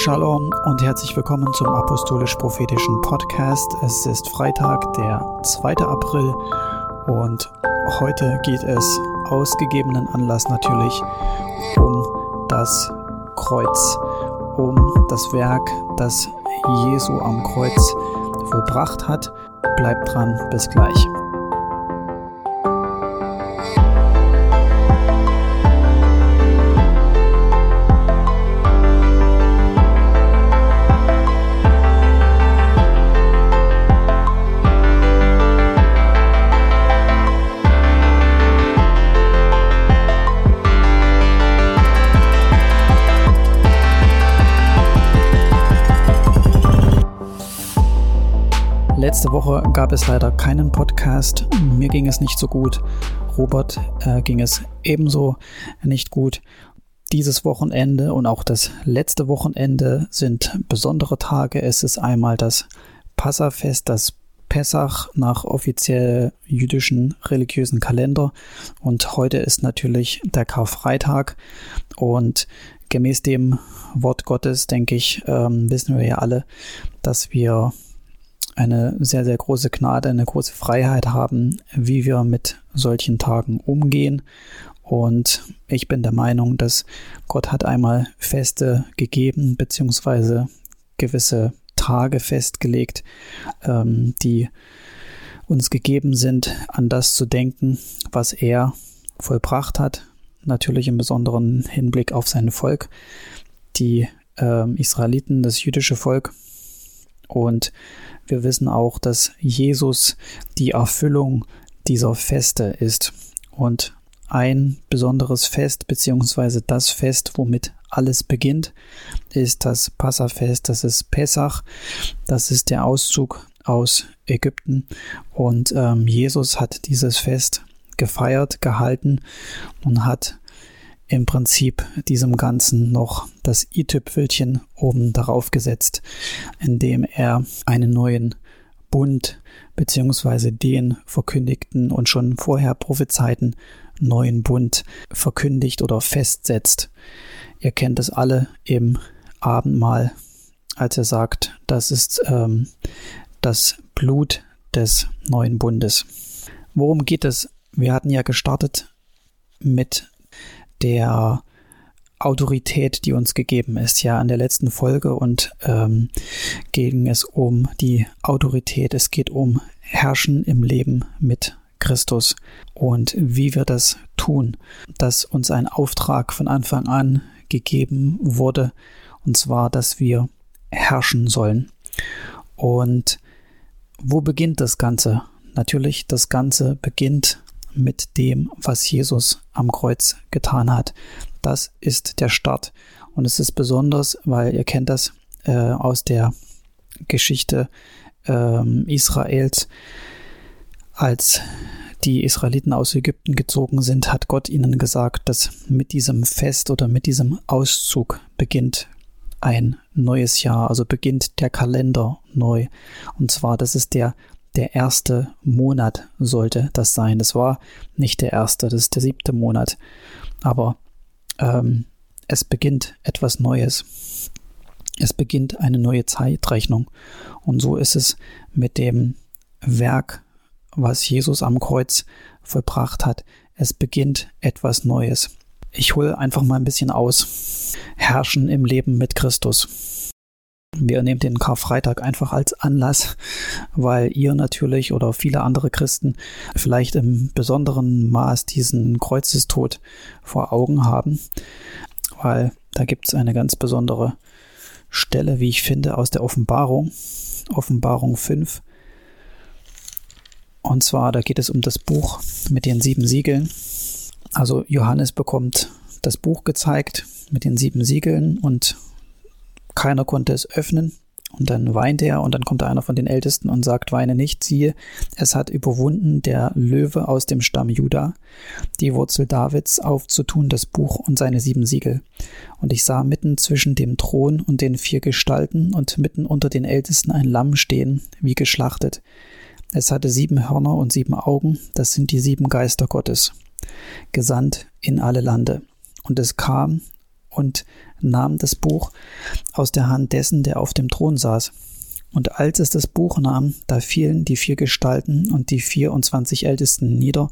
Shalom und herzlich willkommen zum Apostolisch-Prophetischen Podcast. Es ist Freitag, der 2. April und heute geht es ausgegebenen Anlass natürlich um das Kreuz, um das Werk, das Jesu am Kreuz vollbracht hat. Bleibt dran, bis gleich. Letzte Woche gab es leider keinen Podcast. Mir ging es nicht so gut. Robert äh, ging es ebenso nicht gut. Dieses Wochenende und auch das letzte Wochenende sind besondere Tage. Es ist einmal das Passafest, das Pessach nach offiziell jüdischen religiösen Kalender und heute ist natürlich der Karfreitag und gemäß dem Wort Gottes, denke ich, ähm, wissen wir ja alle, dass wir eine sehr, sehr große Gnade, eine große Freiheit haben, wie wir mit solchen Tagen umgehen. Und ich bin der Meinung, dass Gott hat einmal Feste gegeben, beziehungsweise gewisse Tage festgelegt, ähm, die uns gegeben sind, an das zu denken, was er vollbracht hat. Natürlich im besonderen Hinblick auf sein Volk, die äh, Israeliten, das jüdische Volk. Und wir wissen auch, dass Jesus die Erfüllung dieser Feste ist. Und ein besonderes Fest, beziehungsweise das Fest, womit alles beginnt, ist das Passafest, das ist Pessach, das ist der Auszug aus Ägypten. Und ähm, Jesus hat dieses Fest gefeiert, gehalten und hat im Prinzip diesem Ganzen noch das i-Tüpfelchen oben darauf gesetzt, indem er einen neuen Bund beziehungsweise den verkündigten und schon vorher prophezeiten neuen Bund verkündigt oder festsetzt. Ihr kennt es alle im Abendmahl, als er sagt, das ist ähm, das Blut des neuen Bundes. Worum geht es? Wir hatten ja gestartet mit der Autorität, die uns gegeben ist. Ja, in der letzten Folge und ähm, ging es um die Autorität. Es geht um Herrschen im Leben mit Christus und wie wir das tun, dass uns ein Auftrag von Anfang an gegeben wurde, und zwar, dass wir herrschen sollen. Und wo beginnt das Ganze? Natürlich, das Ganze beginnt mit dem, was Jesus am Kreuz getan hat. Das ist der Start. Und es ist besonders, weil ihr kennt das äh, aus der Geschichte ähm, Israels, als die Israeliten aus Ägypten gezogen sind, hat Gott ihnen gesagt, dass mit diesem Fest oder mit diesem Auszug beginnt ein neues Jahr, also beginnt der Kalender neu. Und zwar, das ist der der erste Monat sollte das sein. Das war nicht der erste, das ist der siebte Monat. Aber ähm, es beginnt etwas Neues. Es beginnt eine neue Zeitrechnung. Und so ist es mit dem Werk, was Jesus am Kreuz vollbracht hat. Es beginnt etwas Neues. Ich hole einfach mal ein bisschen aus. Herrschen im Leben mit Christus. Wir nehmen den Karfreitag einfach als Anlass, weil ihr natürlich oder viele andere Christen vielleicht im besonderen Maß diesen Kreuzestod vor Augen haben, weil da gibt es eine ganz besondere Stelle, wie ich finde, aus der Offenbarung, Offenbarung 5. Und zwar, da geht es um das Buch mit den sieben Siegeln. Also Johannes bekommt das Buch gezeigt mit den sieben Siegeln und keiner konnte es öffnen. Und dann weint er und dann kommt einer von den Ältesten und sagt, weine nicht, siehe, es hat überwunden der Löwe aus dem Stamm Juda, die Wurzel Davids, aufzutun das Buch und seine sieben Siegel. Und ich sah mitten zwischen dem Thron und den vier Gestalten und mitten unter den Ältesten ein Lamm stehen, wie geschlachtet. Es hatte sieben Hörner und sieben Augen, das sind die sieben Geister Gottes, gesandt in alle Lande. Und es kam und nahm das Buch aus der Hand dessen, der auf dem Thron saß. Und als es das Buch nahm, da fielen die vier Gestalten und die vierundzwanzig Ältesten nieder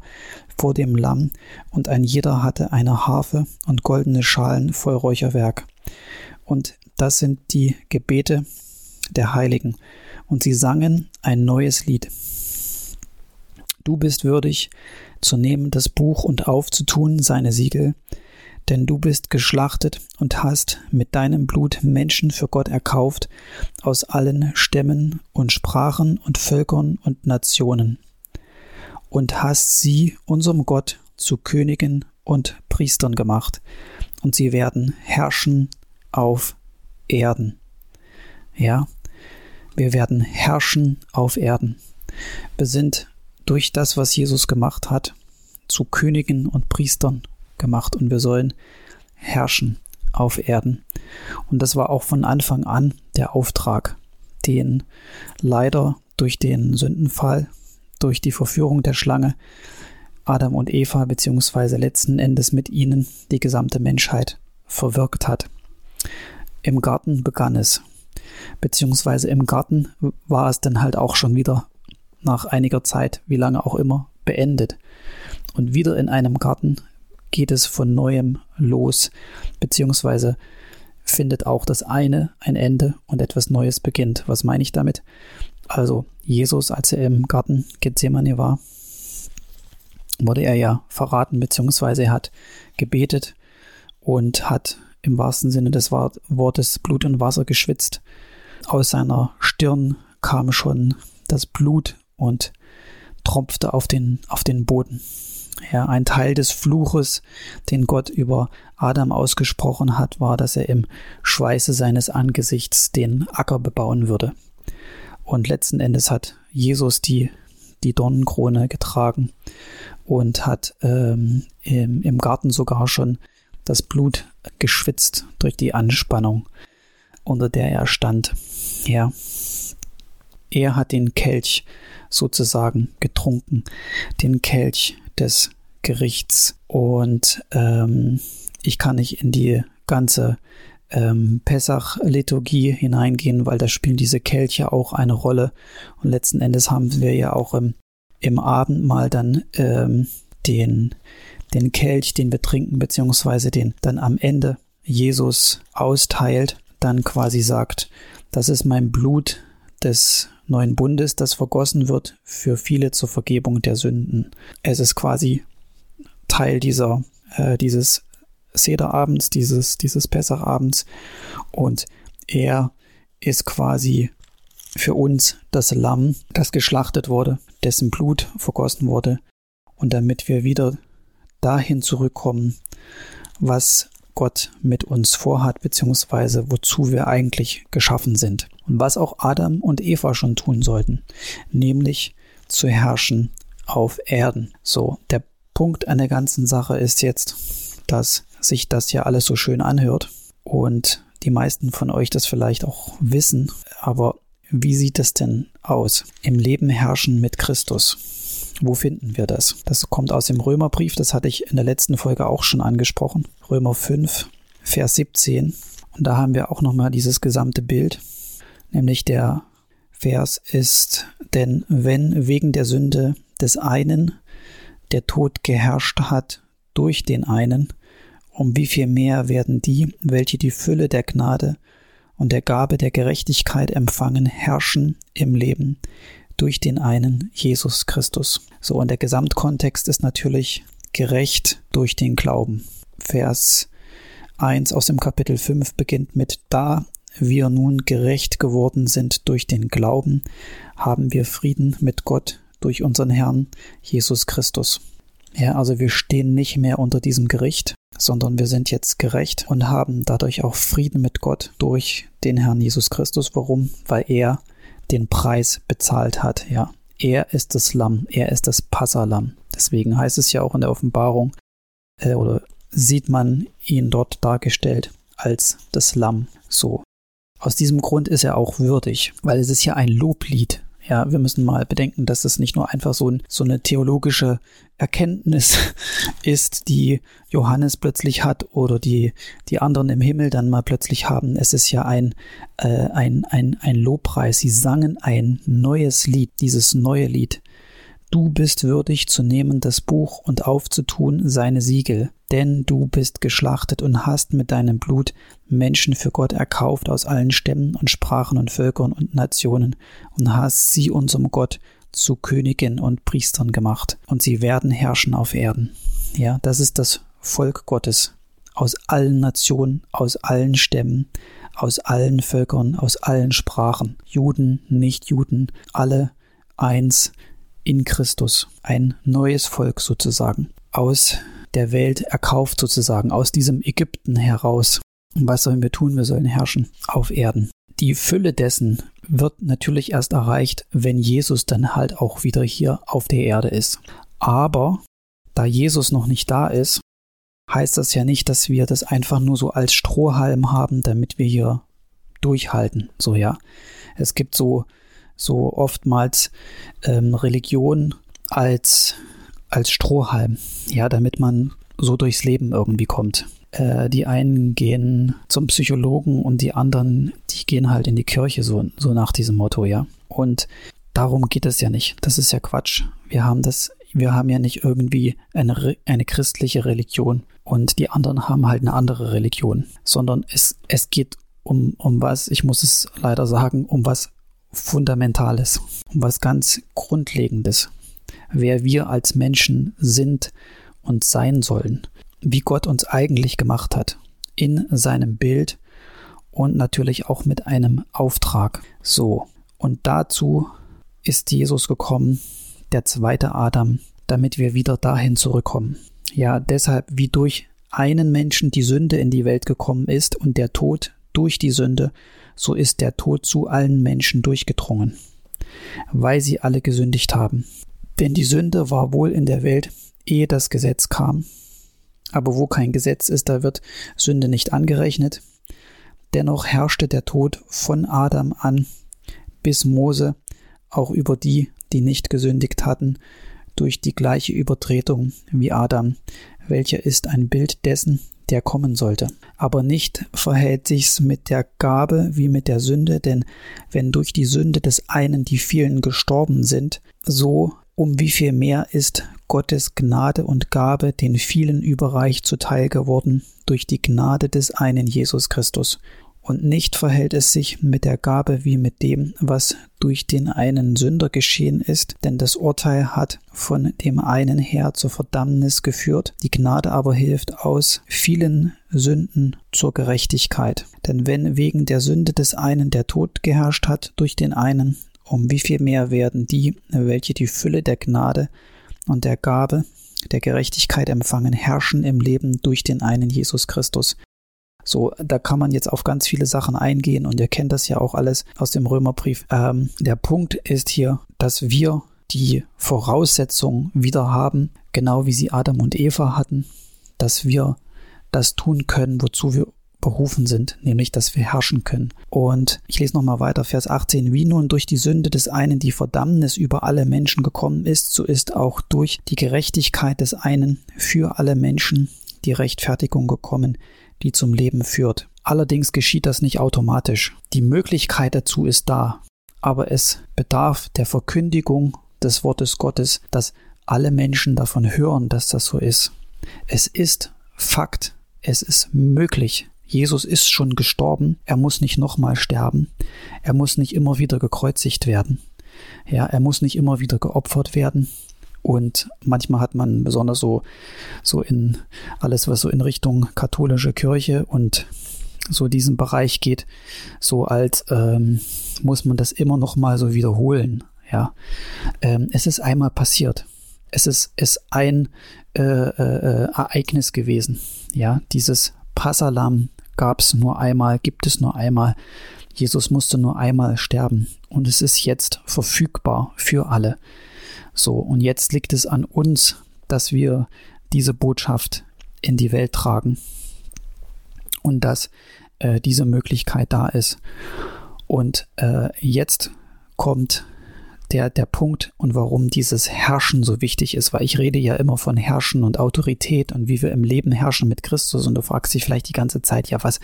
vor dem Lamm, und ein jeder hatte eine Harfe und goldene Schalen voll Räucherwerk. Und das sind die Gebete der Heiligen. Und sie sangen ein neues Lied. Du bist würdig, zu nehmen das Buch und aufzutun seine Siegel, denn du bist geschlachtet und hast mit deinem Blut Menschen für Gott erkauft aus allen Stämmen und Sprachen und Völkern und Nationen, und hast sie unserem Gott zu Königen und Priestern gemacht, und sie werden herrschen auf Erden. Ja, wir werden herrschen auf Erden. Wir sind durch das, was Jesus gemacht hat, zu Königen und Priestern gemacht und wir sollen herrschen auf Erden. Und das war auch von Anfang an der Auftrag, den leider durch den Sündenfall, durch die Verführung der Schlange Adam und Eva beziehungsweise letzten Endes mit ihnen die gesamte Menschheit verwirkt hat. Im Garten begann es, beziehungsweise im Garten war es dann halt auch schon wieder nach einiger Zeit, wie lange auch immer, beendet. Und wieder in einem Garten geht es von neuem los, beziehungsweise findet auch das eine ein Ende und etwas Neues beginnt. Was meine ich damit? Also Jesus, als er im Garten Gethsemane war, wurde er ja verraten, beziehungsweise er hat gebetet und hat im wahrsten Sinne des Wortes Blut und Wasser geschwitzt. Aus seiner Stirn kam schon das Blut und tropfte auf den, auf den Boden. Ja, ein Teil des Fluches, den Gott über Adam ausgesprochen hat, war, dass er im Schweiße seines Angesichts den Acker bebauen würde. Und letzten Endes hat Jesus die, die Dornenkrone getragen und hat ähm, im, im Garten sogar schon das Blut geschwitzt durch die Anspannung, unter der er stand. Ja, er hat den Kelch sozusagen getrunken, den Kelch des Gerichts. Und ähm, ich kann nicht in die ganze ähm, Pessach-Liturgie hineingehen, weil da spielen diese Kelche auch eine Rolle. Und letzten Endes haben wir ja auch im, im Abendmahl dann ähm, den, den Kelch, den wir trinken, beziehungsweise den dann am Ende Jesus austeilt, dann quasi sagt, das ist mein Blut des neuen Bundes, das vergossen wird für viele zur Vergebung der Sünden. Es ist quasi Teil dieser, äh, dieses Sederabends, dieses, dieses Pessachabends und er ist quasi für uns das Lamm, das geschlachtet wurde, dessen Blut vergossen wurde und damit wir wieder dahin zurückkommen, was Gott mit uns vorhat, beziehungsweise wozu wir eigentlich geschaffen sind. Was auch Adam und Eva schon tun sollten, nämlich zu herrschen auf Erden. So, der Punkt an der ganzen Sache ist jetzt, dass sich das ja alles so schön anhört und die meisten von euch das vielleicht auch wissen, aber wie sieht es denn aus? Im Leben herrschen mit Christus. Wo finden wir das? Das kommt aus dem Römerbrief, das hatte ich in der letzten Folge auch schon angesprochen. Römer 5, Vers 17. Und da haben wir auch nochmal dieses gesamte Bild, nämlich der Vers ist, denn wenn wegen der Sünde des einen der Tod geherrscht hat durch den einen, um wie viel mehr werden die, welche die Fülle der Gnade und der Gabe der Gerechtigkeit empfangen, herrschen im Leben durch den einen Jesus Christus. So, und der Gesamtkontext ist natürlich gerecht durch den Glauben. Vers 1 aus dem Kapitel 5 beginnt mit Da wir nun gerecht geworden sind durch den Glauben, haben wir Frieden mit Gott durch unseren Herrn Jesus Christus. Ja, also wir stehen nicht mehr unter diesem Gericht, sondern wir sind jetzt gerecht und haben dadurch auch Frieden mit Gott durch den Herrn Jesus Christus. Warum? Weil er den Preis bezahlt hat, ja. Er ist das Lamm, er ist das Passalam. Deswegen heißt es ja auch in der Offenbarung, äh, oder sieht man ihn dort dargestellt als das Lamm. So. Aus diesem Grund ist er auch würdig, weil es ist ja ein Loblied. Ja, wir müssen mal bedenken, dass es nicht nur einfach so, ein, so eine theologische Erkenntnis ist, die Johannes plötzlich hat oder die, die anderen im Himmel dann mal plötzlich haben. Es ist ja ein, äh, ein, ein, ein Lobpreis. Sie sangen ein neues Lied, dieses neue Lied. Du bist würdig zu nehmen das Buch und aufzutun seine Siegel, denn du bist geschlachtet und hast mit deinem Blut Menschen für Gott erkauft aus allen Stämmen und Sprachen und Völkern und Nationen und hast sie unserem Gott zu Königen und Priestern gemacht, und sie werden herrschen auf Erden. Ja, das ist das Volk Gottes aus allen Nationen, aus allen Stämmen, aus allen Völkern, aus allen Sprachen, Juden, Nichtjuden, alle eins in Christus, ein neues Volk sozusagen, aus der Welt erkauft sozusagen, aus diesem Ägypten heraus. Und was sollen wir tun? Wir sollen herrschen auf Erden. Die Fülle dessen wird natürlich erst erreicht, wenn Jesus dann halt auch wieder hier auf der Erde ist. Aber da Jesus noch nicht da ist, heißt das ja nicht, dass wir das einfach nur so als Strohhalm haben, damit wir hier durchhalten. So ja. Es gibt so so oftmals ähm, Religion als, als Strohhalm, ja, damit man so durchs Leben irgendwie kommt. Äh, die einen gehen zum Psychologen und die anderen, die gehen halt in die Kirche, so, so nach diesem Motto, ja. Und darum geht es ja nicht. Das ist ja Quatsch. Wir haben das, wir haben ja nicht irgendwie eine, eine christliche Religion und die anderen haben halt eine andere Religion, sondern es, es geht um, um was, ich muss es leider sagen, um was Fundamentales, um was ganz Grundlegendes, wer wir als Menschen sind und sein sollen, wie Gott uns eigentlich gemacht hat, in seinem Bild und natürlich auch mit einem Auftrag. So, und dazu ist Jesus gekommen, der zweite Adam, damit wir wieder dahin zurückkommen. Ja, deshalb wie durch einen Menschen die Sünde in die Welt gekommen ist und der Tod durch die Sünde, so ist der Tod zu allen Menschen durchgedrungen, weil sie alle gesündigt haben. Denn die Sünde war wohl in der Welt, ehe das Gesetz kam. Aber wo kein Gesetz ist, da wird Sünde nicht angerechnet. Dennoch herrschte der Tod von Adam an bis Mose auch über die, die nicht gesündigt hatten, durch die gleiche Übertretung wie Adam, welcher ist ein Bild dessen, der kommen sollte. Aber nicht verhält sich's mit der Gabe wie mit der Sünde, denn wenn durch die Sünde des einen die vielen gestorben sind, so um wie viel mehr ist Gottes Gnade und Gabe den vielen überreich zuteil geworden durch die Gnade des einen Jesus Christus? Und nicht verhält es sich mit der Gabe wie mit dem, was durch den einen Sünder geschehen ist, denn das Urteil hat von dem einen her zur Verdammnis geführt, die Gnade aber hilft aus vielen Sünden zur Gerechtigkeit. Denn wenn wegen der Sünde des einen der Tod geherrscht hat durch den einen, um wie viel mehr werden die, welche die Fülle der Gnade und der Gabe der Gerechtigkeit empfangen, herrschen im Leben durch den einen Jesus Christus. So, da kann man jetzt auf ganz viele Sachen eingehen und ihr kennt das ja auch alles aus dem Römerbrief. Ähm, der Punkt ist hier, dass wir die Voraussetzung wieder haben, genau wie sie Adam und Eva hatten, dass wir das tun können, wozu wir berufen sind, nämlich dass wir herrschen können. Und ich lese nochmal weiter, Vers 18. Wie nun durch die Sünde des einen die Verdammnis über alle Menschen gekommen ist, so ist auch durch die Gerechtigkeit des einen für alle Menschen die Rechtfertigung gekommen, die zum Leben führt. Allerdings geschieht das nicht automatisch. Die Möglichkeit dazu ist da, aber es bedarf der Verkündigung des Wortes Gottes, dass alle Menschen davon hören, dass das so ist. Es ist Fakt, es ist möglich. Jesus ist schon gestorben, er muss nicht nochmal sterben, er muss nicht immer wieder gekreuzigt werden. Ja, er muss nicht immer wieder geopfert werden, und manchmal hat man besonders so, so in alles, was so in Richtung katholische Kirche und so diesen Bereich geht, so als ähm, muss man das immer noch mal so wiederholen. Ja, ähm, es ist einmal passiert. Es ist, ist ein äh, äh, Ereignis gewesen. Ja, dieses Passalam es nur einmal, gibt es nur einmal. Jesus musste nur einmal sterben und es ist jetzt verfügbar für alle. So, und jetzt liegt es an uns, dass wir diese Botschaft in die Welt tragen und dass äh, diese Möglichkeit da ist. Und äh, jetzt kommt der, der Punkt und warum dieses Herrschen so wichtig ist, weil ich rede ja immer von Herrschen und Autorität und wie wir im Leben herrschen mit Christus und du fragst dich vielleicht die ganze Zeit, ja, was,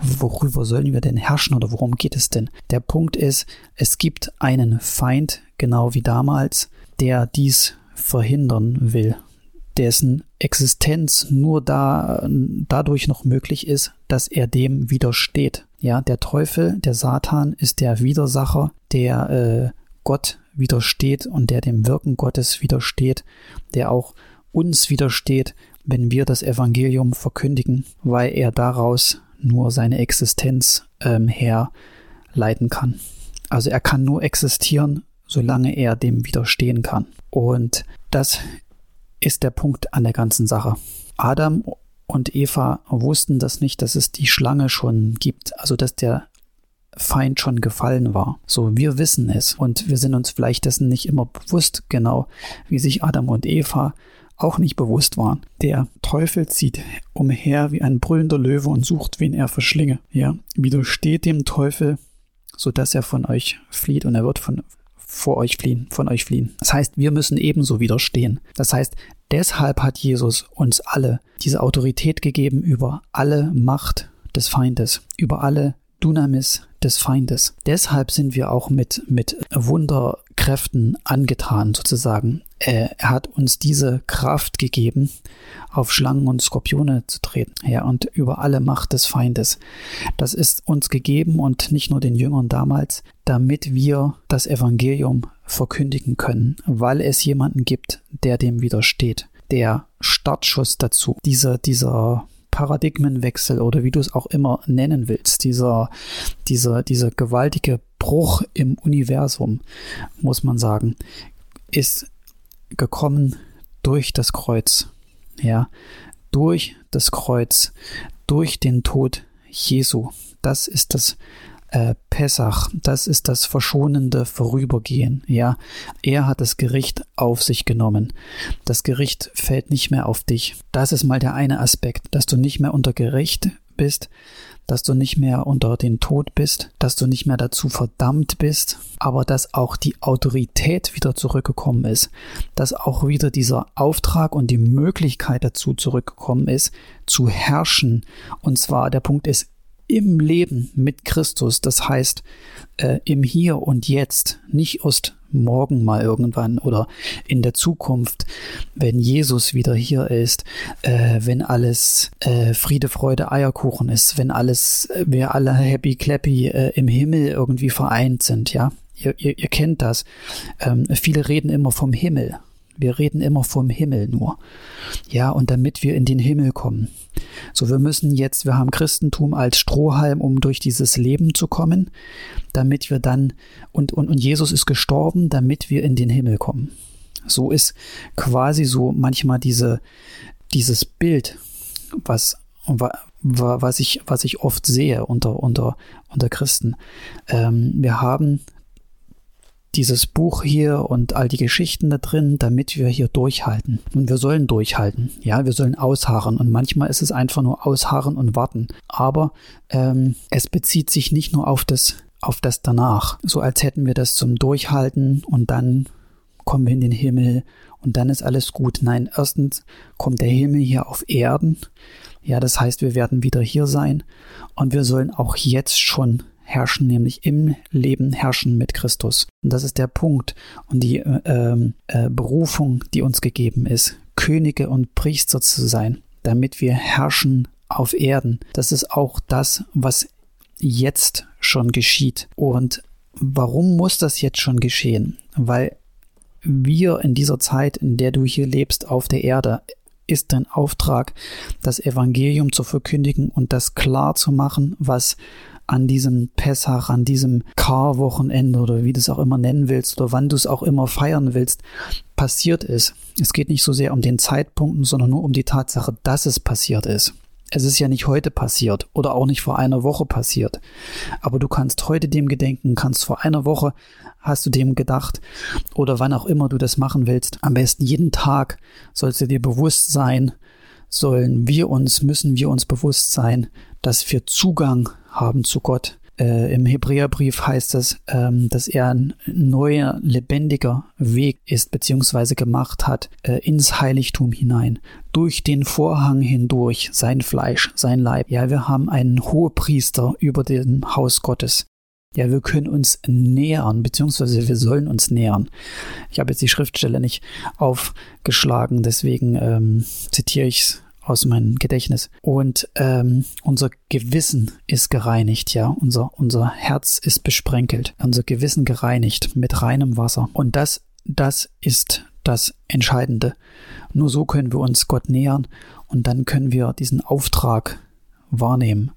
worüber sollen wir denn herrschen oder worum geht es denn? Der Punkt ist, es gibt einen Feind, genau wie damals, der dies verhindern will, dessen Existenz nur da, dadurch noch möglich ist, dass er dem widersteht. Ja, der Teufel, der Satan ist der Widersacher, der äh, Gott widersteht und der dem Wirken Gottes widersteht, der auch uns widersteht, wenn wir das Evangelium verkündigen, weil er daraus nur seine Existenz ähm, herleiten kann. Also er kann nur existieren, solange er dem widerstehen kann. Und das ist der Punkt an der ganzen Sache. Adam und Eva wussten das nicht, dass es die Schlange schon gibt, also dass der Feind schon gefallen war. So, wir wissen es und wir sind uns vielleicht dessen nicht immer bewusst, genau wie sich Adam und Eva auch nicht bewusst waren. Der Teufel zieht umher wie ein brüllender Löwe und sucht, wen er verschlinge. Ja, widersteht dem Teufel, so dass er von euch flieht und er wird von vor euch fliehen, von euch fliehen. Das heißt, wir müssen ebenso widerstehen. Das heißt, deshalb hat Jesus uns alle diese Autorität gegeben über alle Macht des Feindes, über alle Dunamis des Feindes. Deshalb sind wir auch mit, mit Wunderkräften angetan, sozusagen. Er hat uns diese Kraft gegeben, auf Schlangen und Skorpione zu treten, ja, und über alle Macht des Feindes. Das ist uns gegeben und nicht nur den Jüngern damals, damit wir das Evangelium verkündigen können, weil es jemanden gibt, der dem widersteht. Der Startschuss dazu, dieser, dieser Paradigmenwechsel oder wie du es auch immer nennen willst, dieser, dieser, dieser gewaltige Bruch im Universum, muss man sagen, ist gekommen durch das Kreuz. Ja, durch das Kreuz, durch den Tod Jesu. Das ist das äh, Pessach, das ist das verschonende Vorübergehen. Ja, er hat das Gericht auf sich genommen. Das Gericht fällt nicht mehr auf dich. Das ist mal der eine Aspekt, dass du nicht mehr unter Gericht bist, dass du nicht mehr unter den Tod bist, dass du nicht mehr dazu verdammt bist, aber dass auch die Autorität wieder zurückgekommen ist, dass auch wieder dieser Auftrag und die Möglichkeit dazu zurückgekommen ist, zu herrschen. Und zwar der Punkt ist im Leben mit Christus, das heißt äh, im Hier und Jetzt, nicht erst morgen mal irgendwann oder in der Zukunft, wenn Jesus wieder hier ist, äh, wenn alles äh, Friede, Freude, Eierkuchen ist, wenn alles, äh, wir alle happy clappy äh, im Himmel irgendwie vereint sind, ja. Ihr, ihr, ihr kennt das. Ähm, viele reden immer vom Himmel. Wir reden immer vom Himmel nur. Ja, und damit wir in den Himmel kommen. So, wir müssen jetzt, wir haben Christentum als Strohhalm, um durch dieses Leben zu kommen, damit wir dann, und, und, und Jesus ist gestorben, damit wir in den Himmel kommen. So ist quasi so manchmal diese, dieses Bild, was, was ich, was ich oft sehe unter, unter, unter Christen. Ähm, wir haben dieses Buch hier und all die Geschichten da drin, damit wir hier durchhalten. Und wir sollen durchhalten. Ja, wir sollen ausharren. Und manchmal ist es einfach nur ausharren und warten. Aber ähm, es bezieht sich nicht nur auf das, auf das danach. So als hätten wir das zum Durchhalten und dann kommen wir in den Himmel und dann ist alles gut. Nein, erstens kommt der Himmel hier auf Erden. Ja, das heißt, wir werden wieder hier sein und wir sollen auch jetzt schon herrschen, nämlich im Leben herrschen mit Christus. Und das ist der Punkt und die äh, ähm, äh, Berufung, die uns gegeben ist, Könige und Priester zu sein, damit wir herrschen auf Erden. Das ist auch das, was jetzt schon geschieht. Und warum muss das jetzt schon geschehen? Weil wir in dieser Zeit, in der du hier lebst auf der Erde, ist dein Auftrag, das Evangelium zu verkündigen und das klar zu machen, was an diesem Pessach, an diesem Karwochenende oder wie du es auch immer nennen willst oder wann du es auch immer feiern willst, passiert ist. Es geht nicht so sehr um den Zeitpunkten, sondern nur um die Tatsache, dass es passiert ist. Es ist ja nicht heute passiert oder auch nicht vor einer Woche passiert. Aber du kannst heute dem gedenken, kannst vor einer Woche hast du dem gedacht oder wann auch immer du das machen willst. Am besten jeden Tag sollst du dir bewusst sein, sollen wir uns, müssen wir uns bewusst sein, dass wir Zugang haben zu Gott, Äh, Im Hebräerbrief heißt es, ähm, dass er ein neuer, lebendiger Weg ist, beziehungsweise gemacht hat, äh, ins Heiligtum hinein. Durch den Vorhang hindurch, sein Fleisch, sein Leib. Ja, wir haben einen Hohepriester über dem Haus Gottes. Ja, wir können uns nähern, beziehungsweise wir sollen uns nähern. Ich habe jetzt die Schriftstelle nicht aufgeschlagen, deswegen ähm, zitiere ich es aus meinem Gedächtnis. Und ähm, unser Gewissen ist gereinigt, ja. Unser, unser Herz ist besprenkelt. Unser Gewissen gereinigt mit reinem Wasser. Und das, das ist das Entscheidende. Nur so können wir uns Gott nähern und dann können wir diesen Auftrag wahrnehmen,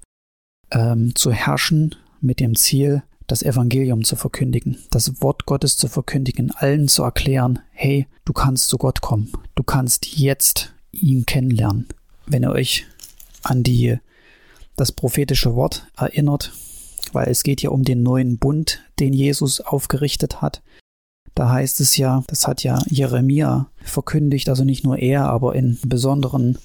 ähm, zu herrschen mit dem Ziel, das Evangelium zu verkündigen, das Wort Gottes zu verkündigen, allen zu erklären, hey, du kannst zu Gott kommen, du kannst jetzt ihn kennenlernen wenn ihr euch an die, das prophetische Wort erinnert, weil es geht ja um den neuen Bund, den Jesus aufgerichtet hat. Da heißt es ja, das hat ja Jeremia verkündigt, also nicht nur er, aber in besonderen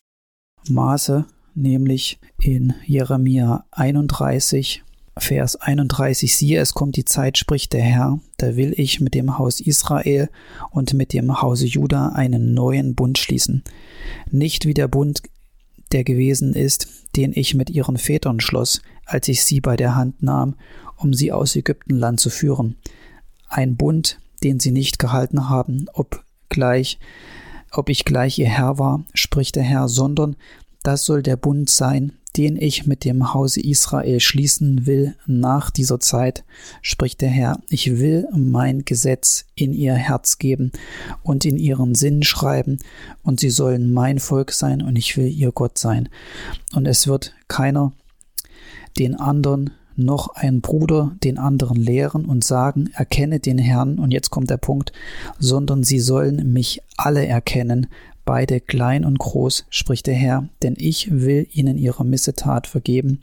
Maße, nämlich in Jeremia 31, Vers 31, siehe, es kommt die Zeit, spricht der Herr, da will ich mit dem Haus Israel und mit dem Hause Juda einen neuen Bund schließen. Nicht wie der Bund der gewesen ist, den ich mit ihren Vätern schloss, als ich sie bei der Hand nahm, um sie aus Ägyptenland zu führen. Ein Bund, den sie nicht gehalten haben, ob gleich, ob ich gleich ihr Herr war, spricht der Herr, sondern das soll der Bund sein, den ich mit dem Hause Israel schließen will nach dieser Zeit, spricht der Herr, ich will mein Gesetz in ihr Herz geben und in ihren Sinn schreiben, und sie sollen mein Volk sein, und ich will ihr Gott sein. Und es wird keiner den anderen noch ein Bruder den anderen lehren und sagen, erkenne den Herrn, und jetzt kommt der Punkt, sondern sie sollen mich alle erkennen, beide klein und groß, spricht der Herr, denn ich will ihnen ihre Missetat vergeben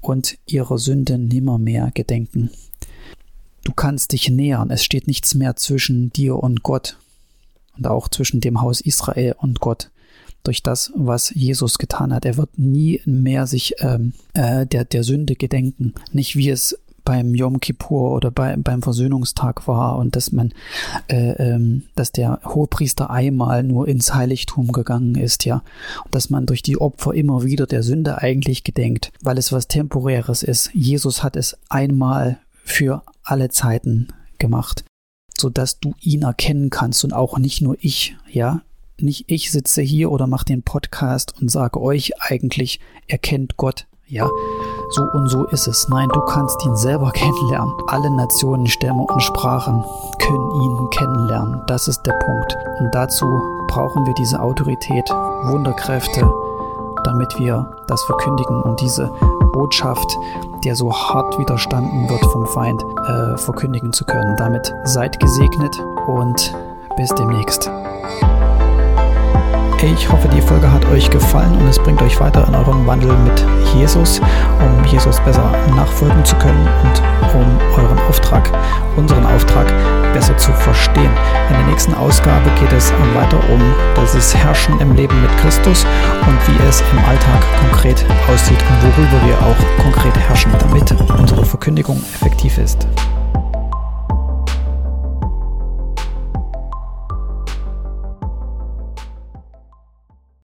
und ihre Sünde nimmermehr gedenken. Du kannst dich nähern, es steht nichts mehr zwischen dir und Gott und auch zwischen dem Haus Israel und Gott durch das, was Jesus getan hat. Er wird nie mehr sich ähm, äh, der, der Sünde gedenken. Nicht wie es beim Yom Kippur oder bei, beim Versöhnungstag war und dass man, äh, ähm, dass der Hohepriester einmal nur ins Heiligtum gegangen ist, ja, und dass man durch die Opfer immer wieder der Sünde eigentlich gedenkt, weil es was Temporäres ist. Jesus hat es einmal für alle Zeiten gemacht, so dass du ihn erkennen kannst und auch nicht nur ich, ja. Nicht ich sitze hier oder mache den Podcast und sage euch eigentlich, erkennt Gott, ja, so und so ist es. Nein, du kannst ihn selber kennenlernen. Alle Nationen, Stämme und Sprachen können ihn kennenlernen. Das ist der Punkt. Und dazu brauchen wir diese Autorität, Wunderkräfte, damit wir das verkündigen und diese Botschaft, der so hart widerstanden wird vom Feind, äh, verkündigen zu können. Damit seid gesegnet und bis demnächst. Ich hoffe, die Folge hat euch gefallen und es bringt euch weiter in eurem Wandel mit Jesus, um Jesus besser nachfolgen zu können und um euren Auftrag, unseren Auftrag besser zu verstehen. In der nächsten Ausgabe geht es weiter um das Herrschen im Leben mit Christus und wie es im Alltag konkret aussieht und worüber wir auch konkret herrschen, damit unsere Verkündigung effektiv ist.